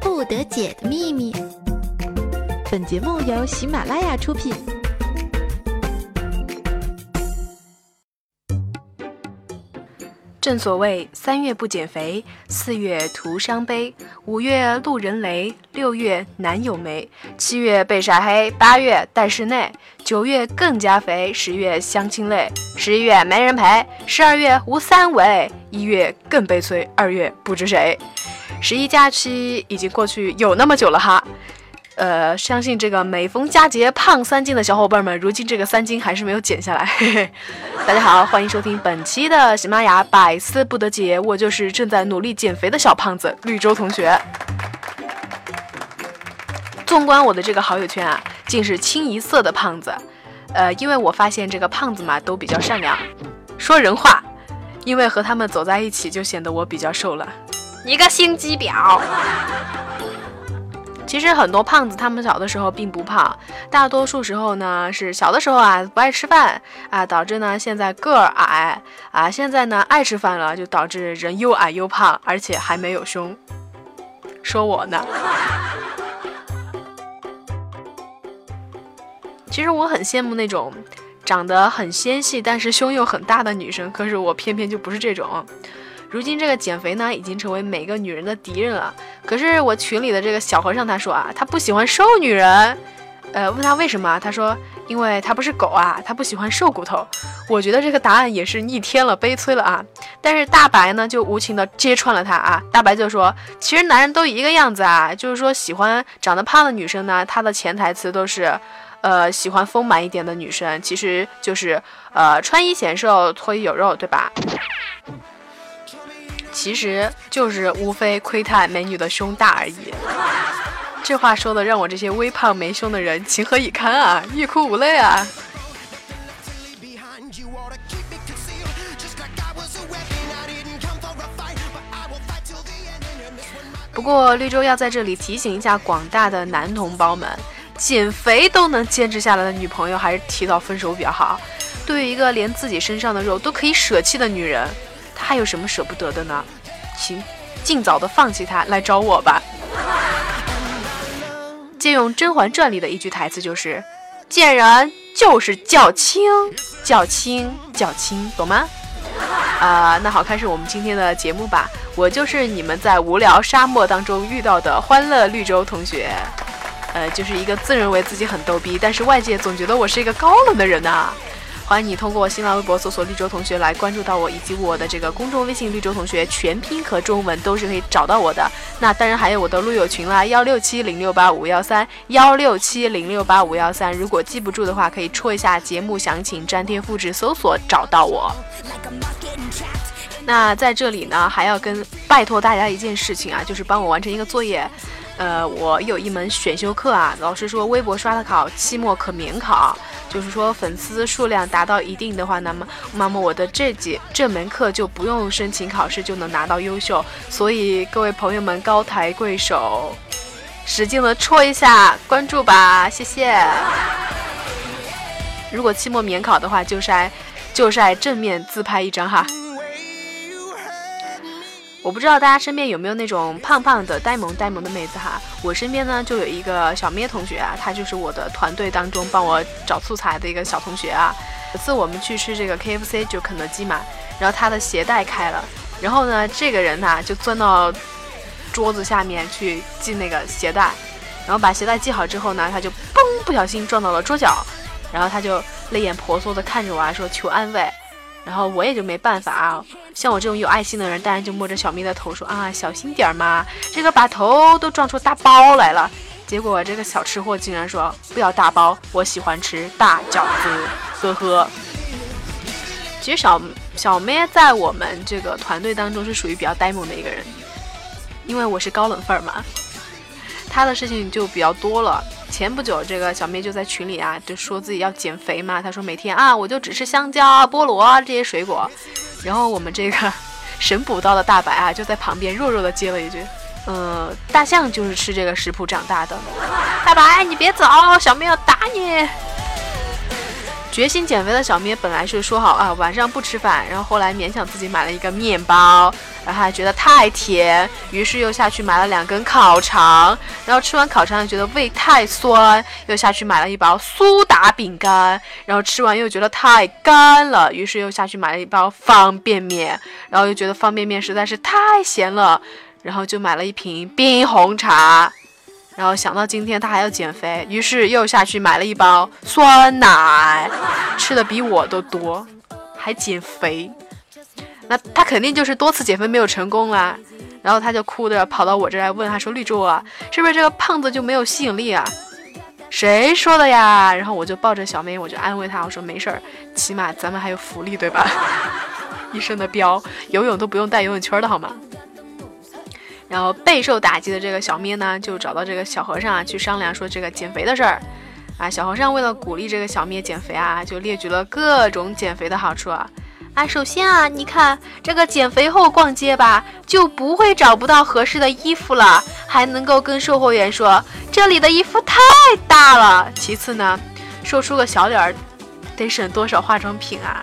不得解的秘密。本节目由喜马拉雅出品。正所谓三月不减肥，四月徒伤悲，五月路人雷，六月男友没，七月被晒黑，八月待室内，九月更加肥，十月相亲累，十一月没人陪，十二月无三围，一月更悲催，二月不知谁。十一假期已经过去有那么久了哈。呃，相信这个每逢佳节胖三斤的小伙伴们，如今这个三斤还是没有减下来。嘿嘿。大家好，欢迎收听本期的喜马拉雅百思不得解，我就是正在努力减肥的小胖子绿洲同学。纵观我的这个好友圈啊，竟是清一色的胖子。呃，因为我发现这个胖子嘛都比较善良，说人话，因为和他们走在一起就显得我比较瘦了。一个心机婊！其实很多胖子，他们小的时候并不胖，大多数时候呢是小的时候啊不爱吃饭啊，导致呢现在个儿矮啊，现在呢爱吃饭了，就导致人又矮又胖，而且还没有胸。说我呢？其实我很羡慕那种长得很纤细，但是胸又很大的女生，可是我偏偏就不是这种。如今这个减肥呢，已经成为每个女人的敌人了。可是我群里的这个小和尚他说啊，他不喜欢瘦女人。呃，问他为什么？他说，因为他不是狗啊，他不喜欢瘦骨头。我觉得这个答案也是逆天了，悲催了啊。但是大白呢，就无情的揭穿了他啊。大白就说，其实男人都一个样子啊，就是说喜欢长得胖的女生呢，他的潜台词都是，呃，喜欢丰满一点的女生，其实就是呃，穿衣显瘦，脱衣有肉，对吧？其实就是无非窥探美女的胸大而已。这话说的让我这些微胖没胸的人情何以堪啊，欲哭无泪啊！不过绿洲要在这里提醒一下广大的男同胞们，减肥都能坚持下来的女朋友，还是提早分手比较好。对于一个连自己身上的肉都可以舍弃的女人。还有什么舍不得的呢？请尽早的放弃他，来找我吧。借用《甄嬛传》里的一句台词就是：“贱人就是较轻，较轻，较轻，懂吗？”啊，那好，开始我们今天的节目吧。我就是你们在无聊沙漠当中遇到的欢乐绿洲同学，呃，就是一个自认为自己很逗逼，但是外界总觉得我是一个高冷的人呐。欢迎你通过新浪微博搜索绿洲同学来关注到我，以及我的这个公众微信绿洲同学全拼和中文都是可以找到我的。那当然还有我的路友群啦，幺六七零六八五幺三幺六七零六八五幺三。如果记不住的话，可以戳一下节目详情，粘贴复制搜索找到我。那在这里呢，还要跟拜托大家一件事情啊，就是帮我完成一个作业。呃，我有一门选修课啊，老师说微博刷的考，期末可免考。就是说，粉丝数量达到一定的话，那么，那么我的这节这门课就不用申请考试就能拿到优秀。所以各位朋友们高抬贵手，使劲的戳一下关注吧，谢谢。如果期末免考的话，就晒就晒正面自拍一张哈。我不知道大家身边有没有那种胖胖的呆萌呆萌的妹子哈，我身边呢就有一个小咩同学啊，她就是我的团队当中帮我找素材的一个小同学啊。有次我们去吃这个 KFC 就肯德基嘛，然后他的鞋带开了，然后呢这个人呢就钻到桌子下面去系那个鞋带，然后把鞋带系好之后呢，他就嘣不小心撞到了桌角，然后他就泪眼婆娑的看着我啊说求安慰。然后我也就没办法啊，像我这种有爱心的人，当然就摸着小咪的头说啊，小心点嘛，这个把头都撞出大包来了。结果这个小吃货竟然说不要大包，我喜欢吃大饺子，呵呵。其实小小咩在我们这个团队当中是属于比较呆萌的一个人，因为我是高冷范儿嘛，他的事情就比较多了。前不久，这个小妹就在群里啊，就说自己要减肥嘛。她说每天啊，我就只吃香蕉啊、菠萝啊这些水果。然后我们这个神补刀的大白啊，就在旁边弱弱的接了一句：“呃，大象就是吃这个食谱长大的。”大白，你别走，小妹要打你。决心减肥的小咩本来是说好啊晚上不吃饭，然后后来勉强自己买了一个面包，然后还觉得太甜，于是又下去买了两根烤肠，然后吃完烤肠又觉得胃太酸，又下去买了一包苏打饼干，然后吃完又觉得太干了，于是又下去买了一包方便面，然后又觉得方便面实在是太咸了，然后就买了一瓶冰红茶。然后想到今天他还要减肥，于是又下去买了一包酸奶，吃的比我都多，还减肥。那他肯定就是多次减肥没有成功啦。然后他就哭着跑到我这来问他说：“绿洲啊，是不是这个胖子就没有吸引力啊？”谁说的呀？然后我就抱着小妹，我就安慰他，我说：“没事儿，起码咱们还有福利，对吧？一身的膘，游泳都不用带游泳圈的好吗？”然后备受打击的这个小咩呢，就找到这个小和尚啊，去商量说这个减肥的事儿。啊，小和尚为了鼓励这个小咩减肥啊，就列举了各种减肥的好处啊。啊，首先啊，你看这个减肥后逛街吧，就不会找不到合适的衣服了，还能够跟售货员说这里的衣服太大了。其次呢，瘦出个小脸儿，得省多少化妆品啊？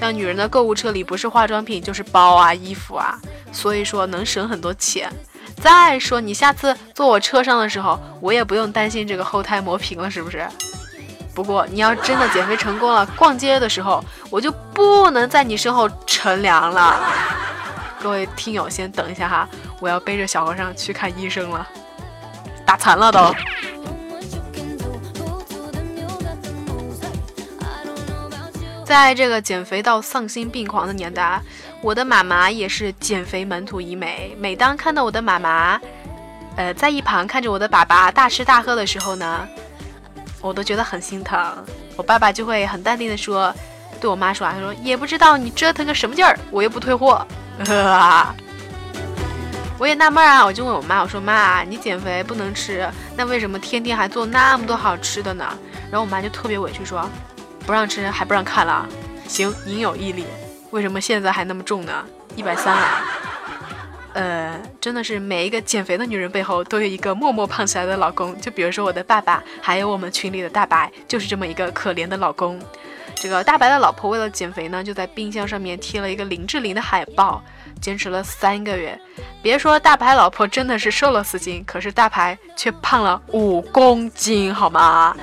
像女人的购物车里不是化妆品就是包啊、衣服啊。所以说能省很多钱。再说你下次坐我车上的时候，我也不用担心这个后胎磨平了，是不是？不过你要真的减肥成功了，逛街的时候我就不能在你身后乘凉了。各位听友，先等一下哈，我要背着小和尚去看医生了，打残了都。在这个减肥到丧心病狂的年代。我的妈妈也是减肥门徒一枚。每当看到我的妈妈，呃，在一旁看着我的爸爸大吃大喝的时候呢，我都觉得很心疼。我爸爸就会很淡定的说，对我妈说啊，他说也不知道你折腾个什么劲儿，我又不退货。我也纳闷啊，我就问我妈，我说妈，你减肥不能吃，那为什么天天还做那么多好吃的呢？然后我妈就特别委屈说，不让吃还不让看了。行，您有毅力。为什么现在还那么重呢？一百三了！呃，真的是每一个减肥的女人背后都有一个默默胖起来的老公。就比如说我的爸爸，还有我们群里的大白，就是这么一个可怜的老公。这个大白的老婆为了减肥呢，就在冰箱上面贴了一个林志玲的海报，坚持了三个月。别说大白老婆真的是瘦了四斤，可是大白却胖了五公斤，好吗？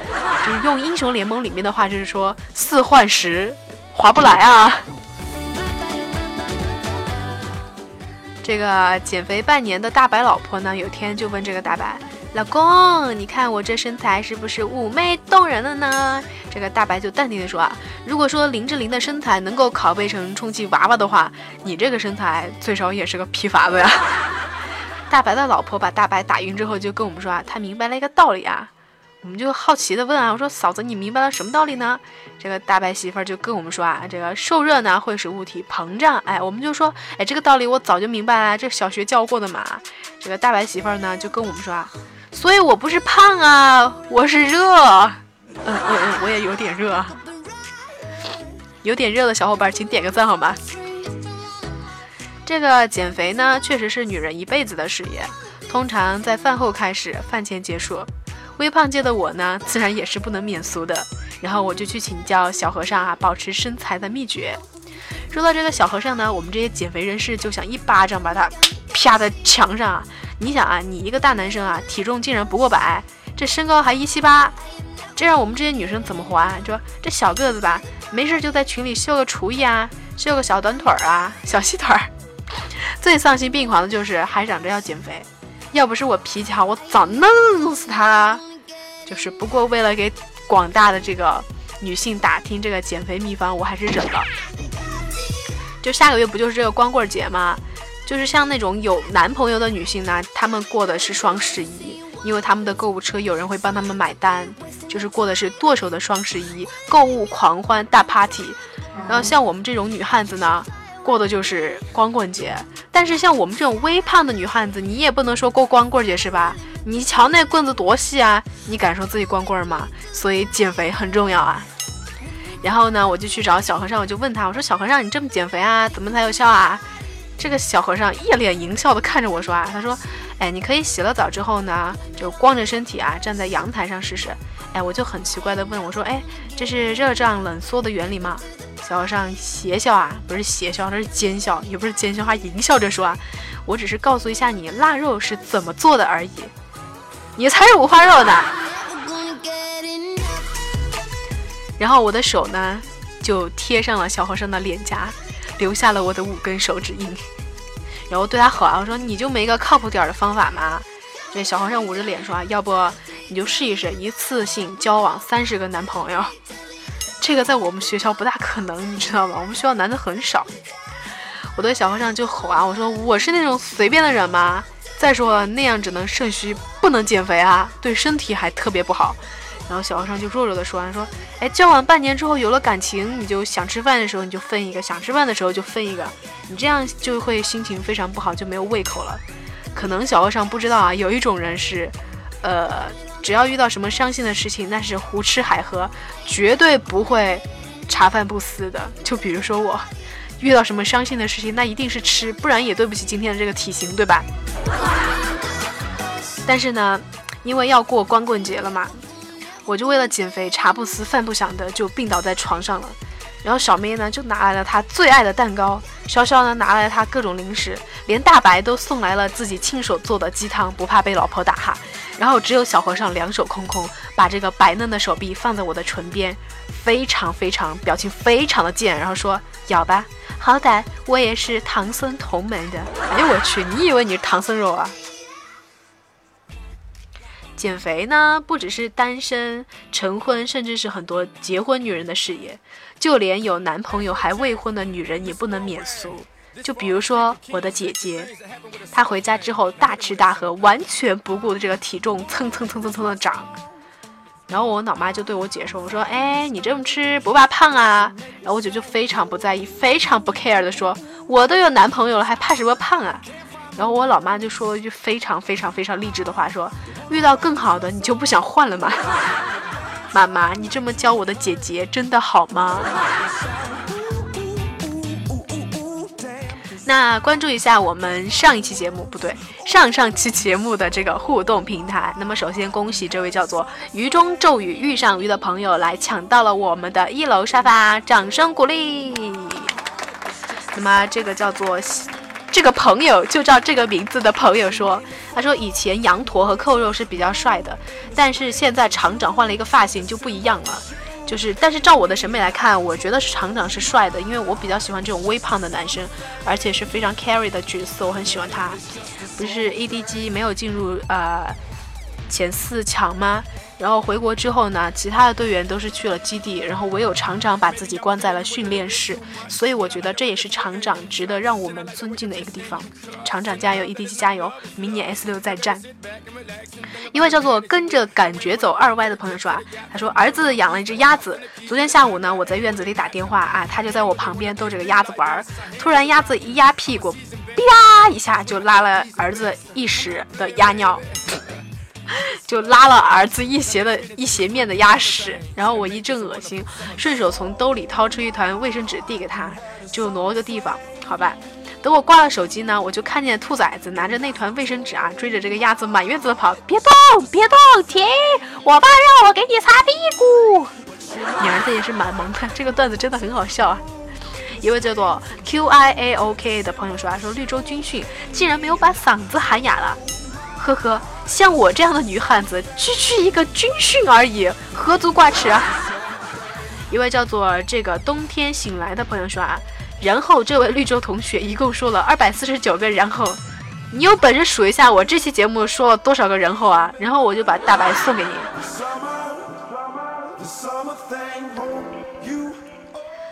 就是用英雄联盟里面的话，就是说四换十，划不来啊。这个减肥半年的大白老婆呢，有天就问这个大白老公：“你看我这身材是不是妩媚动人了呢？”这个大白就淡定的说：“啊，如果说林志玲的身材能够拷贝成充气娃娃的话，你这个身材最少也是个皮筏子呀。”大白的老婆把大白打晕之后，就跟我们说啊，他明白了一个道理啊。我们就好奇的问啊，我说嫂子，你明白了什么道理呢？这个大白媳妇儿就跟我们说啊，这个受热呢会使物体膨胀。哎，我们就说，哎，这个道理我早就明白了，这小学教过的嘛。这个大白媳妇儿呢就跟我们说啊，所以我不是胖啊，我是热。嗯嗯嗯，我也有点热，有点热的小伙伴请点个赞好吗？这个减肥呢确实是女人一辈子的事业，通常在饭后开始，饭前结束。微胖界的我呢，自然也是不能免俗的。然后我就去请教小和尚啊，保持身材的秘诀。说到这个小和尚呢，我们这些减肥人士就想一巴掌把他啪在墙上啊。你想啊，你一个大男生啊，体重竟然不过百，这身高还一七八，这让我们这些女生怎么活啊？说这小个子吧，没事就在群里秀个厨艺啊，秀个小短腿儿啊，小细腿儿。最丧心病狂的就是还嚷着要减肥。要不是我脾气好，我早弄死他了。就是不过为了给广大的这个女性打听这个减肥秘方，我还是忍了。就下个月不就是这个光棍节吗？就是像那种有男朋友的女性呢，她们过的是双十一，因为他们的购物车有人会帮他们买单，就是过的是剁手的双十一，购物狂欢大 party。然后像我们这种女汉子呢。过的就是光棍节，但是像我们这种微胖的女汉子，你也不能说过光棍节是吧？你瞧那棍子多细啊！你敢说自己光棍吗？所以减肥很重要啊。然后呢，我就去找小和尚，我就问他，我说小和尚，你这么减肥啊，怎么才有效啊？这个小和尚一脸淫笑的看着我说啊，他说，哎，你可以洗了澡之后呢，就光着身体啊，站在阳台上试试。哎，我就很奇怪的问我说，哎，这是热胀冷缩的原理吗？小和尚邪笑啊，不是邪笑，那是奸笑，也不是奸笑，他淫笑着说啊，我只是告诉一下你腊肉是怎么做的而已，你才是五花肉呢。然后我的手呢，就贴上了小和尚的脸颊，留下了我的五根手指印。然后对他吼啊，我说你就没个靠谱点的方法吗？这小和尚捂着脸说啊，要不你就试一试，一次性交往三十个男朋友。这个在我们学校不大可能，你知道吗？我们学校男的很少。我对小和尚就吼啊，我说我是那种随便的人吗？再说了那样只能肾虚，不能减肥啊，对身体还特别不好。然后小和尚就弱弱的说：“说，哎，交往半年之后有了感情，你就想吃饭的时候你就分一个，想吃饭的时候就分一个，你这样就会心情非常不好，就没有胃口了。可能小和尚不知道啊，有一种人是，呃，只要遇到什么伤心的事情，那是胡吃海喝，绝对不会茶饭不思的。就比如说我，遇到什么伤心的事情，那一定是吃，不然也对不起今天的这个体型，对吧？但是呢，因为要过光棍节了嘛。”我就为了减肥，茶不思饭不想的就病倒在床上了。然后小妹呢就拿来了她最爱的蛋糕，潇潇呢拿来了她各种零食，连大白都送来了自己亲手做的鸡汤，不怕被老婆打哈。然后只有小和尚两手空空，把这个白嫩的手臂放在我的唇边，非常非常表情非常的贱，然后说咬吧，好歹我也是唐僧同门的。哎呦我去，你以为你是唐僧肉啊？减肥呢，不只是单身、成婚，甚至是很多结婚女人的事业，就连有男朋友还未婚的女人也不能免俗。就比如说我的姐姐，她回家之后大吃大喝，完全不顾这个体重蹭蹭蹭蹭蹭的涨。然后我老妈就对我姐说：“我说，哎，你这么吃不怕胖啊？”然后我姐就非常不在意，非常不 care 的说：“我都有男朋友了，还怕什么胖啊？”然后我老妈就说了一句非常非常非常励志的话，说：“遇到更好的，你就不想换了吗？”妈妈，你这么教我的姐姐，真的好吗？那关注一下我们上一期节目，不对，上上期节目的这个互动平台。那么首先恭喜这位叫做“鱼中咒语遇上鱼”的朋友来抢到了我们的一楼沙发，掌声鼓励。那么这个叫做。这个朋友就叫这个名字的朋友说：“他说以前羊驼和扣肉是比较帅的，但是现在厂长换了一个发型就不一样了。就是，但是照我的审美来看，我觉得是厂长是帅的，因为我比较喜欢这种微胖的男生，而且是非常 carry 的角色，我很喜欢他。不是 EDG 没有进入呃前四强吗？”然后回国之后呢，其他的队员都是去了基地，然后唯有厂长把自己关在了训练室，所以我觉得这也是厂长值得让我们尊敬的一个地方。厂长加油，EDG 加油，明年 S 六再战。一位叫做跟着感觉走二 Y 的朋友说啊，他说儿子养了一只鸭子，昨天下午呢，我在院子里打电话啊，他就在我旁边逗这个鸭子玩儿，突然鸭子一压屁股，啪一下就拉了儿子一屎的鸭尿。就拉了儿子一鞋的一鞋面的鸭屎，然后我一阵恶心，顺手从兜里掏出一团卫生纸递给他，就挪了个地方，好吧。等我挂了手机呢，我就看见兔崽子拿着那团卫生纸啊，追着这个鸭子满院子跑，别动，别动，停！我爸让我给你擦屁股。你儿子也是蛮萌的，这个段子真的很好笑啊。一位叫做 Q I A O K 的朋友说啊，说绿洲军训竟然没有把嗓子喊哑了。呵呵，像我这样的女汉子，区区一个军训而已，何足挂齿啊！一位叫做这个冬天醒来的朋友说啊，然后这位绿洲同学一共说了二百四十九个然后，你有本事数一下我这期节目说了多少个然后啊？然后我就把大白送给你。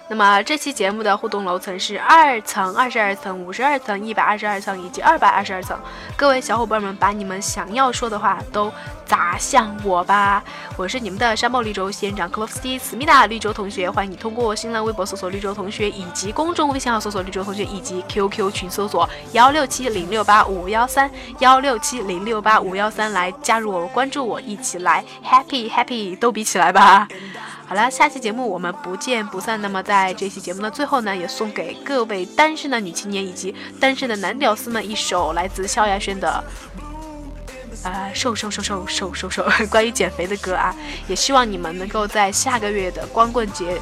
那么这期节目的互动楼层是二层、二十二层、五十二层、一百二十二层以及二百二十二层。各位小伙伴们，把你们想要说的话都砸向我吧！我是你们的山茂绿洲仙人掌克洛夫斯基思密达绿洲同学，欢迎你通过新浪微博搜索绿洲同学，以及公众微信号搜索绿洲同学，以及 QQ 群搜索幺六七零六八五幺三幺六七零六八五幺三来加入我，关注我，一起来 happy happy 逗比起来吧！好了，下期节目我们不见不散。那么在这期节目的最后呢，也送给各位单身的女青年以及单身的男屌丝们一首来自萧亚轩的《呃瘦瘦瘦瘦瘦瘦瘦，关于减肥的歌啊，也希望你们能够在下个月的光棍节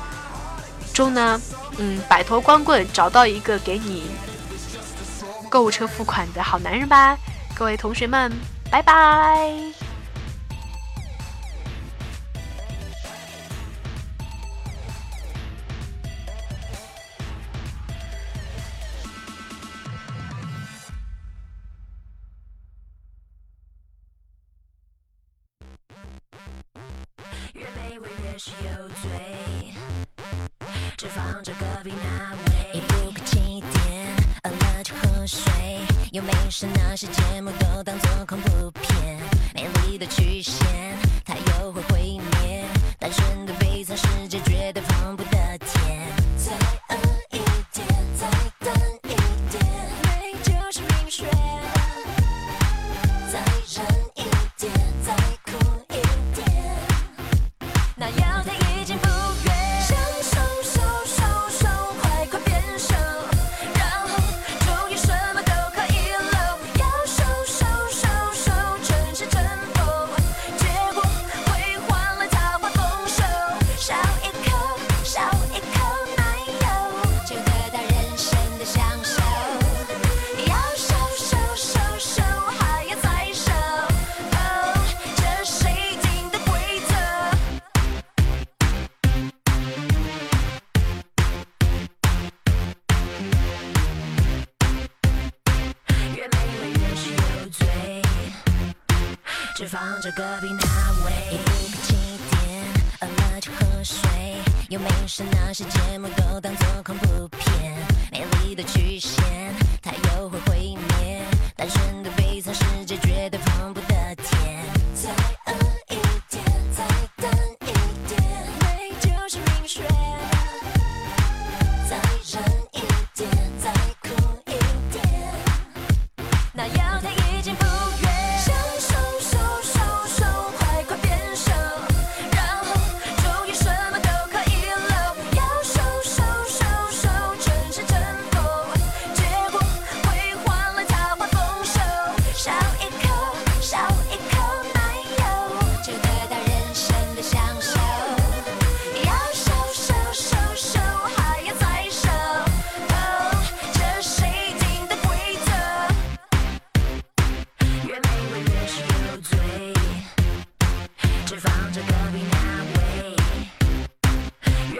中呢，嗯，摆脱光棍，找到一个给你购物车付款的好男人吧，各位同学们，拜拜。也是有罪，只放着隔壁那位。也不敢气点，饿了就喝水。又没事，那些节目都当做恐怖片。美丽的曲线，它又会毁灭。单纯的悲惨世界，绝对只放着隔壁那位。不客气点，饿了就喝水。又没事，那些节目都当做恐怖片。美丽的曲线，它又会毁灭。单纯的悲惨世界，绝对放不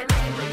越美